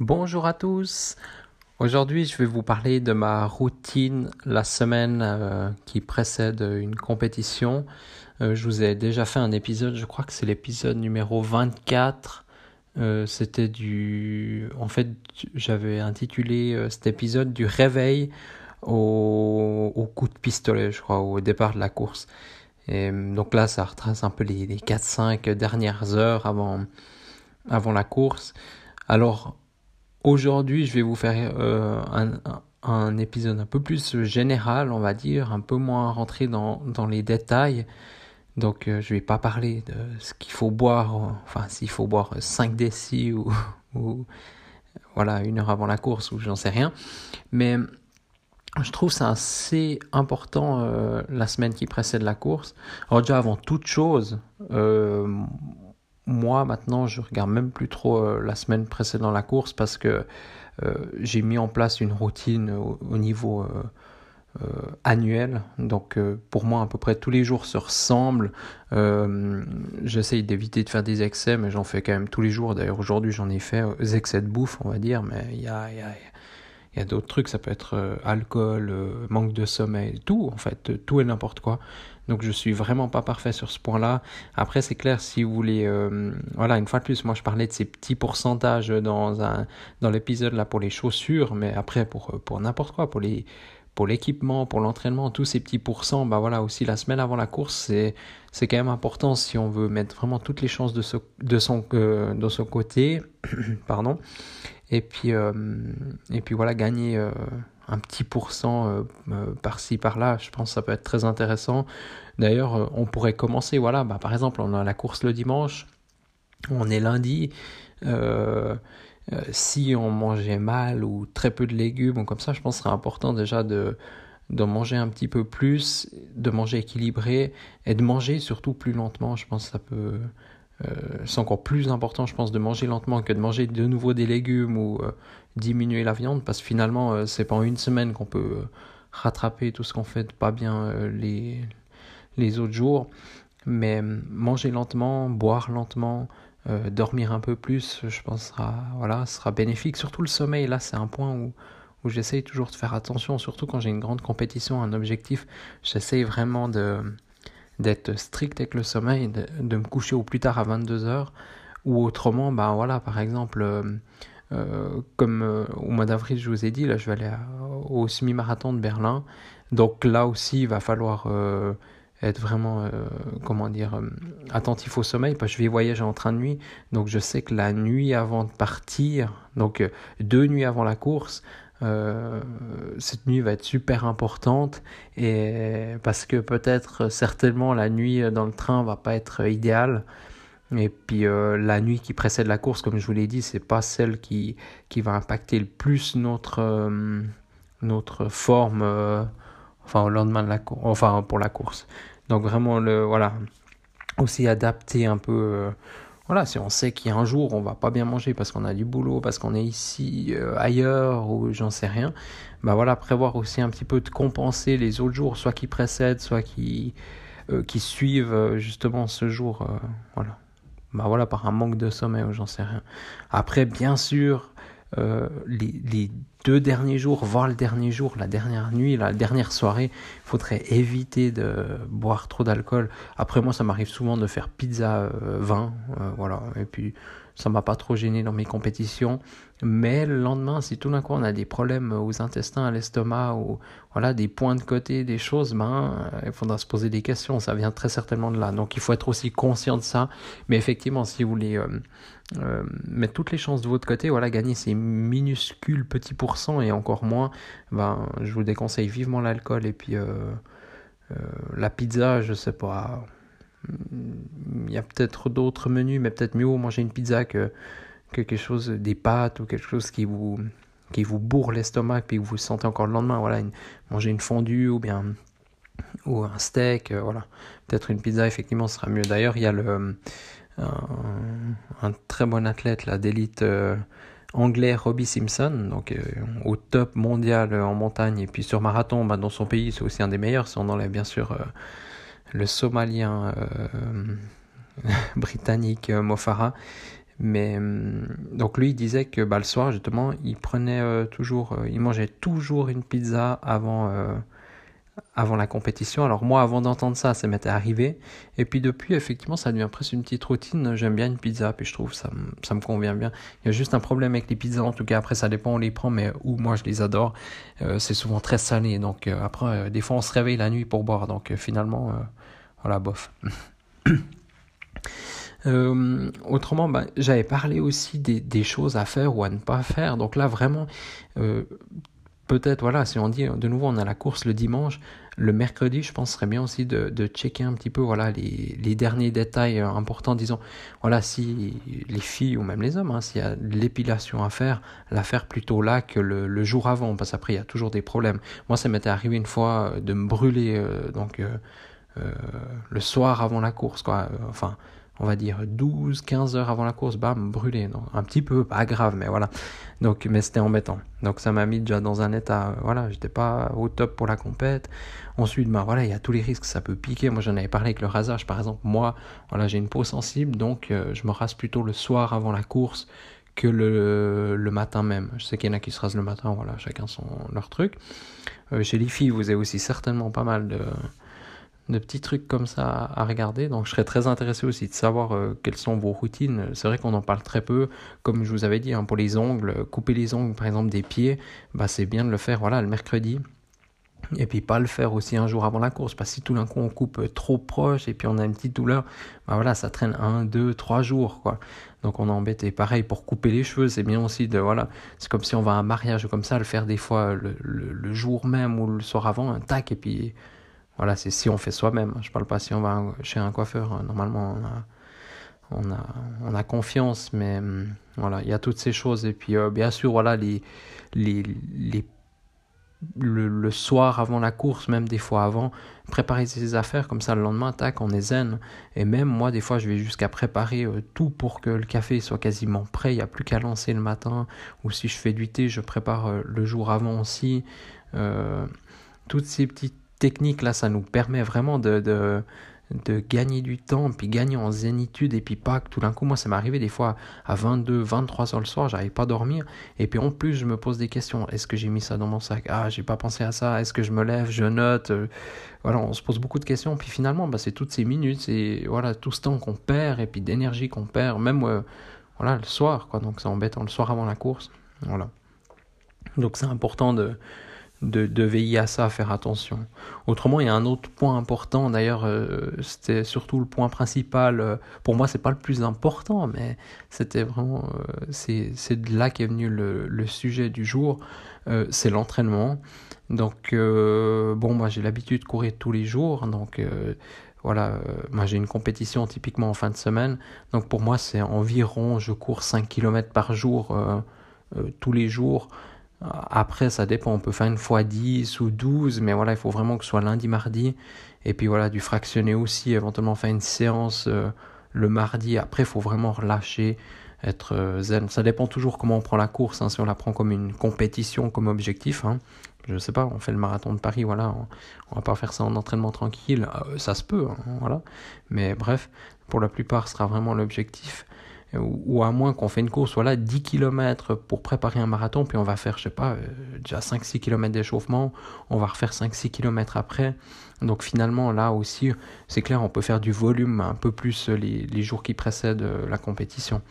Bonjour à tous. Aujourd'hui, je vais vous parler de ma routine la semaine euh, qui précède une compétition. Euh, je vous ai déjà fait un épisode, je crois que c'est l'épisode numéro 24. Euh, c'était du. En fait, j'avais intitulé cet épisode du réveil au... coup de pistolet, je crois, au départ de la course. Et donc là, ça retrace un peu les, les 4-5 dernières heures avant, avant la course. Alors, Aujourd'hui, je vais vous faire euh, un, épisode un peu plus général, on va dire, un peu moins rentré dans, les détails. Donc, euh, je vais pas parler de ce qu'il faut boire, enfin, s'il faut boire 5 décis ou, ou, voilà, une heure avant la course ou j'en sais rien. Mais je trouve ça assez important euh, la semaine qui précède la course. Alors, déjà, avant toute chose, moi maintenant je regarde même plus trop euh, la semaine précédant la course parce que euh, j'ai mis en place une routine au, niveau euh, annuel. Donc pour moi à peu près tous les jours se ressemblent. J'essaye d'éviter de faire des excès mais j'en fais quand même tous les jours. D'ailleurs aujourd'hui j'en ai fait des excès de bouffe on va dire mais il y a, y a il y a d'autres trucs, ça peut être alcool, manque de sommeil, tout en fait, tout et n'importe quoi. Donc je suis vraiment pas parfait sur ce point-là. Après c'est clair si vous voulez euh, voilà une fois de plus moi je parlais de ces petits pourcentages dans un dans l'épisode là pour les chaussures mais après pour pour n'importe quoi pour les pour l'équipement, pour l'entraînement, tous ces petits pourcents, bah voilà, aussi la semaine avant la course, c'est, c'est quand même important si on veut mettre vraiment toutes les chances de, de, son, euh, de son côté, pardon, et puis, euh, et puis voilà, gagner euh, un petit pourcent euh, par-ci, par-là, je pense que ça peut être très intéressant. D'ailleurs, on pourrait commencer, voilà, bah, par exemple, on a la course le dimanche, on est lundi, si on mangeait mal ou très peu de légumes ou comme ça, je pense que ce serait important déjà de, de manger un petit peu plus, de manger équilibré et de manger surtout plus lentement. Je pense que ça peut, euh, c'est encore plus important, je pense, de manger lentement que de manger de nouveau des légumes ou euh, diminuer la viande, parce que finalement, euh, c'est pas en une semaine qu'on peut rattraper tout ce qu'on fait pas bien les, les autres jours. Mais manger lentement, boire lentement, dormir un peu plus, je pense, sera, voilà, sera bénéfique. Surtout le sommeil, là, c'est un point où, où j'essaye toujours de faire attention, surtout quand j'ai une grande compétition, un objectif, j'essaye vraiment de d'être strict avec le sommeil, de, me coucher au plus tard à 22h, ou autrement, ben voilà, par exemple, euh, euh, comme euh, au mois d'avril, je vous ai dit, là, je vais aller au semi-marathon de Berlin, donc là aussi, il va falloir être vraiment, comment dire, attentif au sommeil, je vais voyager en train de nuit, donc je sais que la nuit avant de partir, donc deux nuits avant la course, euh, cette nuit va être super importante. Et parce que peut-être certainement la nuit dans le train va pas être idéale et puis euh, la nuit qui précède la course comme je vous l'ai dit c'est pas celle qui qui va impacter le plus notre euh, notre forme enfin au lendemain de la enfin pour la course donc vraiment le voilà aussi adapter un peu voilà, si on sait qu'il y a un jour on va pas bien manger parce qu'on a du boulot, parce qu'on est ici, euh, ailleurs ou j'en sais rien, bah voilà, prévoir aussi un petit peu de compenser les autres jours, soit qui précèdent, soit qui euh, qui suivent euh, justement ce jour, voilà. Bah voilà, par un manque de sommeil ou j'en sais rien. Après, bien sûr, euh, les, deux derniers jours, voire le dernier jour, la dernière nuit, la dernière soirée, il faudrait éviter de boire trop d'alcool. Après moi, ça m'arrive souvent de faire pizza euh, vin, euh, voilà. Et puis ça m'a pas trop gêné dans mes compétitions. Mais le lendemain, si tout d'un coup on a des problèmes aux intestins, à l'estomac, ou voilà des points de côté, des choses, ben il faudra se poser des questions. Ça vient très certainement de là. Donc il faut être aussi conscient de ça. Mais effectivement, si vous voulez euh, mettre toutes les chances de votre côté, voilà, gagner ces minuscules petits pourcents et encore moins, ben, je vous déconseille vivement l'alcool et puis euh, euh, la pizza, je sais pas. Il y a peut-être d'autres menus, mais peut-être mieux manger une pizza que, que quelque chose, des pâtes ou quelque chose qui vous, qui vous bourre l'estomac, puis vous sentez encore le lendemain, voilà, manger une fondue ou bien ou un steak, euh, voilà. Peut-être une pizza, effectivement, sera mieux. D'ailleurs, il y a le, un, très bon athlète d'élite euh, anglais, Robbie Simpson, donc euh, au top mondial en montagne et puis sur marathon, bah, dans son pays, c'est aussi un des meilleurs. Si on enlève bien sûr le Somalien britannique Mofara. Mais donc lui il disait que bah, le soir justement il prenait toujours, il mangeait toujours une pizza avant avant la compétition. Alors moi, avant d'entendre ça, ça m'était arrivé. Et puis depuis, effectivement, ça devient presque une petite routine. J'aime bien une pizza, puis je trouve ça, ça me convient bien. Il y a juste un problème avec les pizzas, en tout cas. Après, ça dépend on les prend, mais où moi, je les adore. Euh, c'est souvent très salé. Donc euh, après, euh, des fois, on se réveille la nuit pour boire. Donc finalement, voilà, bof. autrement, bah, j'avais parlé aussi des, des, choses à faire ou à ne pas faire. Donc là, vraiment, peut-être, voilà, si on dit de nouveau on a la course le dimanche, le mercredi, je pense serait bien aussi de, checker un petit peu voilà les, derniers détails euh, importants, disons, voilà, si les filles ou même les hommes, hein, s'il y a l'épilation à faire, la faire plutôt là que le, le jour avant, parce qu'après il y a toujours des problèmes. Moi, ça m'était arrivé une fois euh, de me brûler, euh, donc le soir avant la course, quoi, enfin on va dire 12, 15 heures avant la course, bam, brûlé. Donc, un petit peu, pas grave, mais voilà. Donc, mais c'était embêtant. Donc, ça m'a mis déjà dans un état, euh, voilà, j'étais pas au top pour la compète. Ensuite, bah voilà, il y a tous les risques, ça peut piquer. Moi, j'en avais parlé avec le rasage, par exemple. Moi, voilà, j'ai une peau sensible, donc euh, je me rase plutôt le soir avant la course que le, le matin même. Je sais qu'il y en a qui se rasent le matin, voilà, chacun son leur truc. Euh, chez les filles, vous avez aussi certainement pas mal de de petits trucs comme ça à regarder. Donc je serais très intéressé aussi de savoir euh, quelles sont vos routines. C'est vrai qu'on en parle très peu. Comme je vous avais dit, hein, pour les ongles, couper les ongles par exemple des pieds, bah, c'est bien de le faire voilà, le mercredi. Et puis pas le faire aussi un jour avant la course, parce que si tout d'un coup on coupe trop proche et puis on a une petite douleur, bah voilà, ça traîne un, deux, trois jours, quoi. Donc on est embêté. Pareil pour couper les cheveux, c'est bien aussi de voilà, c'est comme si on va à un mariage comme ça, le faire des fois le, le jour même ou le soir avant, un tac et puis voilà, c'est si on fait soi-même. Je parle pas si on va chez un coiffeur. Normalement, on a, on a, on a confiance, mais hum, voilà, il y a toutes ces choses. Et puis, euh, bien sûr, voilà, les, les, les le, soir avant la course, même des fois avant, préparer ses affaires comme ça le lendemain, tac, on est zen. Et même moi, des fois, je vais jusqu'à préparer euh, tout pour que le café soit quasiment prêt. Il n'y a plus qu'à lancer le matin. Ou si je fais du thé, je prépare euh, le jour avant aussi. toutes ces petites technique là, ça nous permet vraiment de, de, gagner du temps, puis gagner en zénitude, et puis pas que tout d'un coup, moi ça m'est arrivé des fois à 22, 23 heures le soir, j'arrive pas à dormir, et puis en plus je me pose des questions, est-ce que j'ai mis ça dans mon sac? Ah, j'ai pas pensé à ça, est-ce que je me lève, je note euh, Voilà, on se pose beaucoup de questions, puis finalement, bah, c'est toutes ces minutes, c'est voilà, tout ce temps qu'on perd, et puis d'énergie qu'on perd, même euh, voilà, le soir, quoi, donc c'est embêtant, le soir avant la course, voilà. Donc c'est important de de, veiller à ça, à faire attention. Autrement, il y a un autre point important, d'ailleurs, euh, c'était surtout le point principal, euh, pour moi, c'est pas le plus important, mais c'était vraiment, euh, c'est de là qu'est venu le, le, sujet du jour, c'est l'entraînement. Donc, bon, moi j'ai l'habitude de courir tous les jours, donc voilà, moi j'ai une compétition typiquement en fin de semaine, donc pour moi c'est environ, je cours 5 km par jour tous les jours. Après, ça dépend, on peut faire une fois 10 ou 12, mais voilà, il faut vraiment que ce soit lundi, mardi. Et puis voilà, du fractionner aussi, éventuellement faire une séance euh, le mardi. Après, il faut vraiment relâcher, être euh, zen. Ça dépend toujours comment on prend la course, hein, si on la prend comme une compétition, comme objectif. Hein. Je sais pas, on fait le marathon de Paris, voilà, on, va pas faire ça en entraînement tranquille, euh, ça se peut, hein, voilà. Mais bref, pour la plupart, ce sera vraiment l'objectif ou à moins qu'on fait une course, voilà, 10 km pour préparer un marathon, puis on va faire, je sais pas, euh, déjà 5-6 km d'échauffement, on va refaire 5-6 km après. Donc finalement, là aussi, c'est clair, on peut faire du volume un peu plus les, les jours qui précèdent euh, la compétition.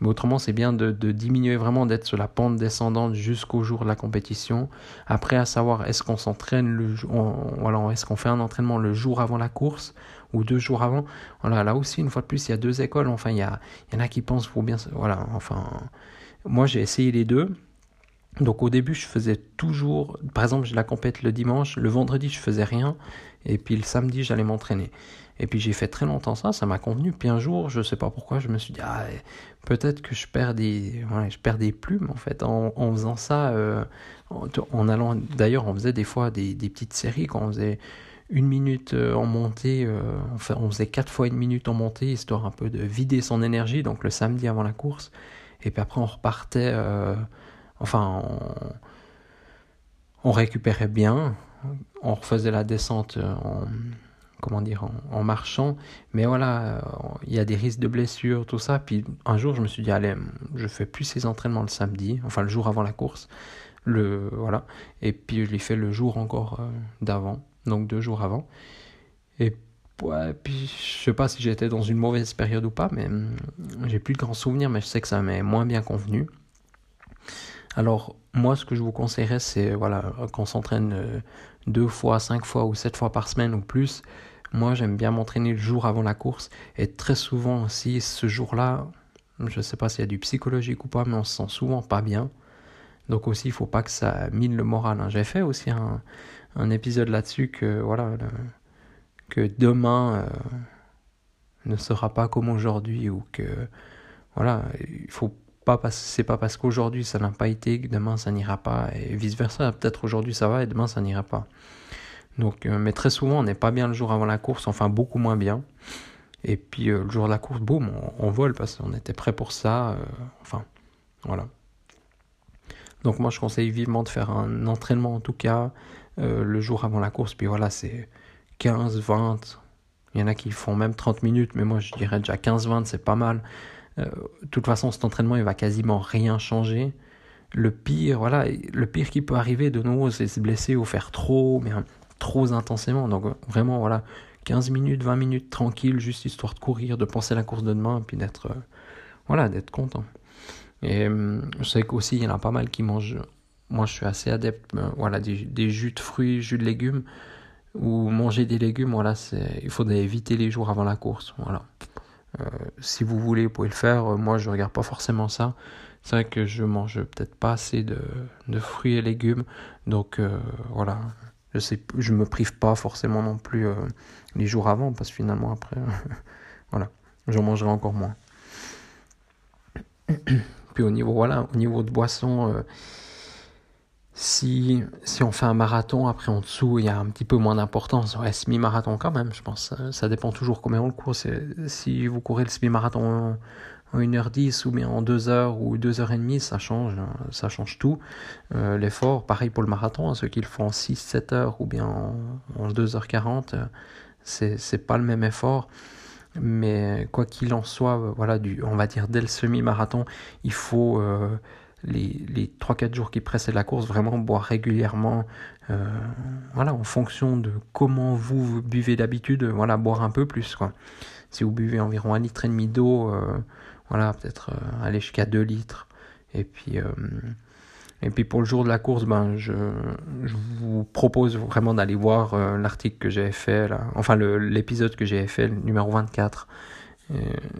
Mais autrement, c'est bien de, diminuer vraiment, d'être sur la pente descendante jusqu'au jour de la compétition. Après, à savoir, est-ce qu'on s'entraîne le voilà, est-ce qu'on fait un entraînement le jour avant la course ou deux jours avant? Voilà, là aussi, une fois de plus, il y a deux écoles. Enfin, il y, a, il y en a qui pensent faut bien. Voilà, enfin, moi j'ai essayé les deux. Donc au début, je faisais toujours, par exemple, j'ai la compète le dimanche, le vendredi, je faisais rien, et puis le samedi, j'allais m'entraîner. Et puis j'ai fait très longtemps ça, ça m'a convenu. Puis un jour, je sais pas pourquoi, je me suis dit, ah, peut-être que je perds des, je perds des plumes en fait en, en faisant ça. Euh, en, allant, d'ailleurs, on faisait des fois des, des, petites séries quand on faisait une minute euh, en montée, euh, enfin, on faisait quatre fois une minute en montée histoire un peu de vider son énergie. Donc le samedi avant la course, et puis après on repartait. Enfin, on, récupérait bien, on refaisait la descente en comment dire, en, marchant. Mais voilà, euh, il y a des risques de blessures, tout ça. Puis un jour, je me suis dit, allez, je fais plus ces entraînements le samedi, enfin le jour avant la course. Le, voilà. Et puis je l'ai fait le jour encore euh, d'avant, donc deux jours avant. Et puis je sais pas si j'étais dans une mauvaise période ou pas, mais hum, j'ai plus de grands souvenirs, mais je sais que ça m'est moins bien convenu. Alors, moi, ce que je vous conseillerais, c'est voilà, qu'on s'entraîne euh, deux fois, cinq fois ou sept fois par semaine ou plus. Moi, j'aime bien m'entraîner le jour avant la course. Et très souvent aussi, ce jour-là, je ne sais pas s'il y a du psychologique ou pas, mais on se sent souvent pas bien. Donc aussi, il faut pas que ça mine le moral. Hein. J'ai fait aussi un, un épisode là-dessus que voilà que demain euh, ne sera pas comme aujourd'hui ou que voilà, il faut pas c'est pas parce qu'aujourd'hui ça n'a pas été que demain ça n'ira pas et vice versa. Peut-être aujourd'hui ça va et demain ça n'ira pas. Donc, euh, mais très souvent on n'est pas bien le jour avant la course, enfin beaucoup moins bien. Et puis euh, le jour de la course, boum, on, vole parce qu'on était prêt pour ça. Euh, enfin, voilà. Donc moi je conseille vivement de faire un entraînement en tout cas le jour avant la course. Puis voilà, c'est 15, 20. Il y en a qui font même 30 minutes, mais moi je dirais déjà 15-20, c'est pas mal. Euh, toute façon, cet entraînement, il va quasiment rien changer. Le pire, voilà, le pire qui peut arriver de nouveau, c'est se blesser ou faire trop, mais trop intensément. Donc vraiment, voilà, 15 minutes, 20 minutes tranquille, juste histoire de courir, de penser à la course de demain, puis d'être, euh, voilà, d'être content. Et euh, je sais qu'aussi, il y en a pas mal qui mangent. Moi, je suis assez adepte, voilà, des, des, jus de fruits, jus de légumes, ou manger des légumes, voilà, c'est, il faudrait éviter les jours avant la course, voilà. Euh, si vous voulez, vous pouvez le faire. Euh, moi, je regarde pas forcément ça. C'est vrai que je mange peut-être pas assez de, fruits et légumes. Donc euh, voilà, je sais, je me prive pas forcément non plus les jours avant parce que finalement après, voilà, j'en mangerai encore moins. Puis au niveau voilà, au niveau de boisson si, si on fait un marathon, après en dessous, il y a un petit peu moins d'importance. Ouais, semi-marathon quand même, je pense. Ça dépend toujours combien on le court. Si vous courez le semi-marathon en 1h10 ou bien en 2h ou 2h30, ça change, ça change tout. Euh, l'effort, pareil pour le marathon, hein, ceux qui le font en 6-7 h ou bien en, 2h40, c'est, c'est pas le même effort. Mais quoi qu'il en soit, voilà, du, on va dire dès le semi-marathon, il faut... Euh, les, les 3-4 jours qui précèdent la course, vraiment boire régulièrement, euh, voilà, en fonction de comment vous buvez d'habitude, voilà, boire un peu plus, quoi. Si vous buvez environ un litre et demi d'eau, euh, voilà, peut-être euh, aller jusqu'à 2 litres. Et puis, et puis pour le jour de la course, ben, je, je vous propose vraiment d'aller voir l'article que j'ai fait, là, enfin l'épisode que j'ai fait, le numéro 24,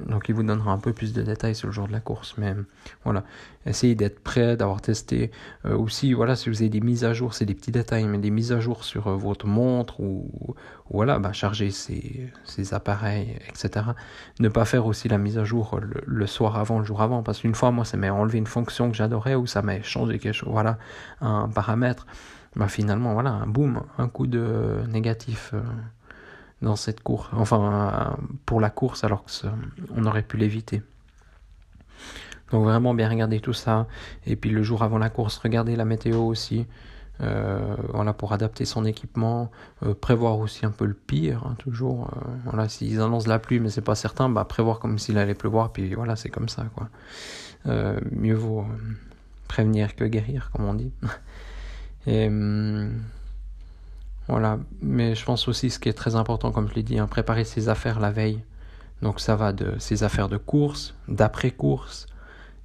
donc il vous donnera un peu plus de détails sur le jour de la course. Mais voilà, essayez d'être prêt, d'avoir testé. Euh, aussi, voilà, si vous avez des mises à jour, c'est des petits détails, mais des mises à jour sur euh, votre montre ou, voilà, bah, charger ces, appareils, etc. Ne pas faire aussi la mise à jour le, soir avant, le jour avant, parce qu'une fois, moi, ça m'a enlevé une fonction que j'adorais ou ça m'a changé quelque chose, voilà, un paramètre. Bah, finalement, voilà, un boom, un coup de négatif. Euh, dans cette course, enfin pour la course alors qu'on aurait pu l'éviter. Donc vraiment bien regarder tout ça. Et puis le jour avant la course, regarder la météo aussi. Euh, voilà pour adapter son équipement, euh, prévoir aussi un peu le pire, hein, toujours. Euh, voilà, s'ils annoncent la pluie, mais c'est pas certain, bah prévoir comme s'il allait pleuvoir, puis voilà, c'est comme ça, quoi. mieux vaut prévenir que guérir, comme on dit. Et hum, voilà, mais je pense aussi ce qui est très important, comme je l'ai dit, hein, préparer ses affaires la veille. Donc ça va de ses affaires de course, d'après-course,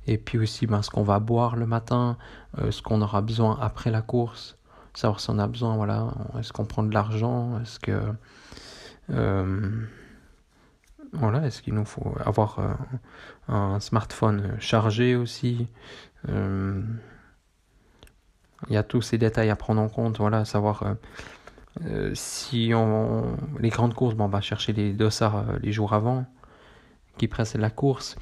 et puis aussi ben, ce qu'on va boire le matin, euh, ce qu'on aura besoin après la course, savoir si on a besoin, voilà, est-ce qu'on prend de l'argent, est-ce que... Euh, voilà, est-ce qu'il nous faut avoir euh, un smartphone chargé aussi Il y a tous ces détails à prendre en compte, voilà, savoir euh, si on, les grandes courses, bon, on va chercher les dossards euh, les jours avant, qui précèdent la course.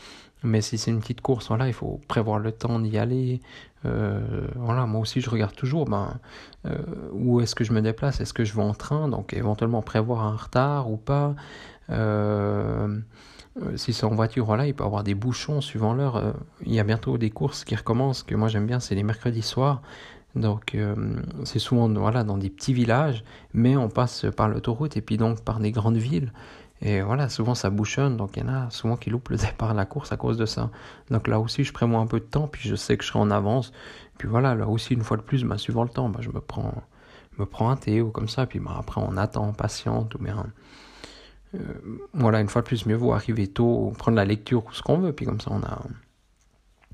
Mais si c'est une petite course, voilà, il faut prévoir le temps d'y aller. Euh, voilà, moi aussi, je regarde toujours ben, où est-ce que je me déplace? Est-ce que je vais en train? Donc, éventuellement prévoir un retard ou pas? Si c'est en voiture, voilà, il peut y avoir des bouchons suivant l'heure. il y a bientôt des courses qui recommencent, que moi j'aime bien, c'est les mercredis soirs. Donc c'est souvent voilà, dans des petits villages, mais on passe par l'autoroute et puis donc par des grandes villes. Et voilà, souvent ça bouchonne, donc il y en a souvent qui loupent le départ de la course à cause de ça. Donc là aussi, je prévois un peu de temps, puis je sais que je serai en avance. Puis voilà, là aussi, une fois de plus, bah, suivant le temps, bah, je me prends, me prends un thé ou comme ça, puis bah, après on attend, patiente, ou bien. Euh, voilà, une fois de plus, mieux vaut arriver tôt, prendre la lecture ou ce qu'on veut, puis comme ça on a,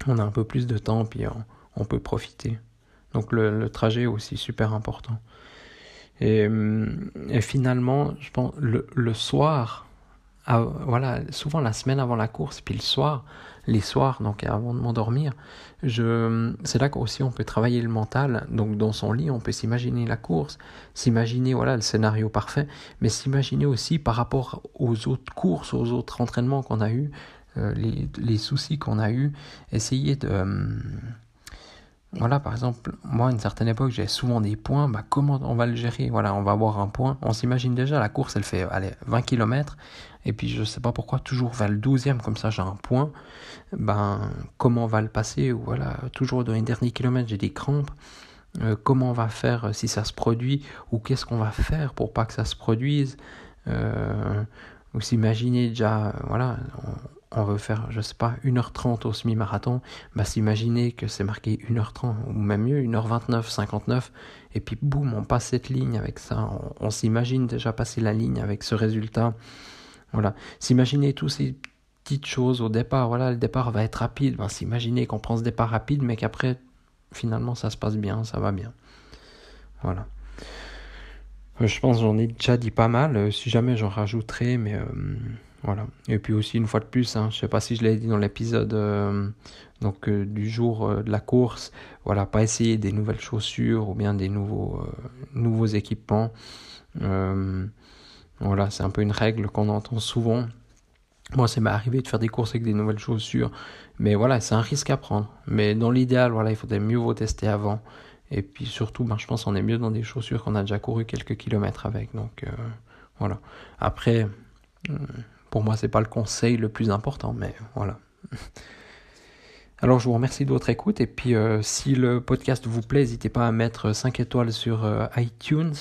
on a un peu plus de temps, puis on, peut profiter. Donc le, trajet est aussi super important. Et, hum, finalement, je pense, le, soir, voilà, souvent la semaine avant la course, puis le soir, les soirs, donc avant de m'endormir, je, c'est là qu'aussi on peut travailler le mental. Donc dans son lit, on peut s'imaginer la course, s'imaginer voilà le scénario parfait, mais s'imaginer aussi par rapport aux autres courses, aux autres entraînements qu'on a eu, euh, les, soucis qu'on a eu, essayer de hum, voilà, par exemple, moi, à une certaine époque, j'ai souvent des points. Bah, comment on va le gérer? Voilà, on va avoir un point. On s'imagine déjà, la course, elle fait allez, 20 km. Et puis, je ne sais pas pourquoi, toujours vers le 12e, comme ça, j'ai un point. Ben, comment on va le passer? Voilà, toujours dans les derniers kilomètres, j'ai des crampes. Euh, comment on va faire euh, si ça se produit? Ou qu'est-ce qu'on va faire pour pas que ça se produise? Euh, Ou déjà, voilà, on veut faire, je sais pas, 1h30 au semi-marathon, bah s'imaginer que c'est marqué 1h30 ou même mieux, 1h29, 59, et puis boum, on passe cette ligne avec ça, on, s'imagine déjà passer la ligne avec ce résultat. Voilà, s'imaginer tous ces petites choses au départ, voilà, le départ va être rapide, bah, s'imaginer qu'on prend ce départ rapide, mais qu'après, finalement, ça se passe bien, ça va bien. Voilà. Euh, je pense j'en ai déjà dit pas mal, euh, si jamais j'en rajouterai, mais... Euh, Et puis aussi, une fois de plus, hein, je sais pas si je l'ai dit dans l'épisode euh, euh, du jour euh, de la course, voilà, pas essayer des nouvelles chaussures ou bien des nouveaux, équipements. voilà, c'est un peu une règle qu'on entend souvent. Moi, c'est m'est arrivé de faire des courses avec des nouvelles chaussures, mais voilà, c'est un risque à prendre. Mais dans l'idéal, voilà, il faudrait mieux vous tester avant. Et puis surtout, ben, je pense qu'on est mieux dans des chaussures qu'on a déjà couru quelques kilomètres avec. Donc voilà. Après, pour moi, c'est pas le conseil le plus important, mais voilà. Alors, je vous remercie de votre écoute. Et puis, euh, si le podcast vous plaît, n'hésitez pas à mettre 5 étoiles sur euh, iTunes.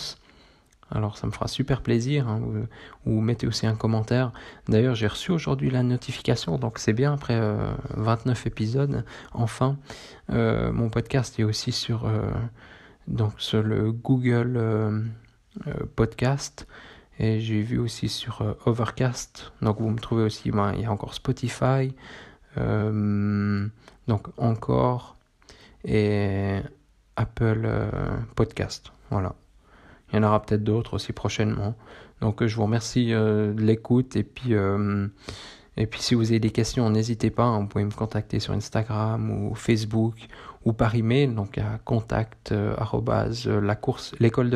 Alors, ça me fera super plaisir. Hein, ou, mettez aussi un commentaire. D'ailleurs, j'ai reçu aujourd'hui la notification, donc c'est bien après 29 euh, épisodes. Enfin, mon podcast est aussi sur, sur le Google Podcast. Et j'ai vu aussi sur euh, Overcast, donc vous me trouvez aussi, ben, il y a encore Spotify, euh, donc encore, et Apple euh, Podcast. Voilà. Il y en aura peut-être d'autres aussi prochainement. Donc je vous remercie de l'écoute et puis et puis si vous avez des questions, n'hésitez pas, hein, vous pouvez me contacter sur Instagram ou Facebook ou par email, donc à contact l'école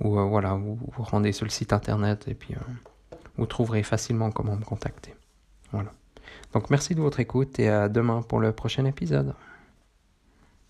ou euh, voilà, vous vous rendez sur le site internet et puis euh, vous trouverez facilement comment me contacter. Voilà. Donc merci de votre écoute et à demain pour le prochain épisode.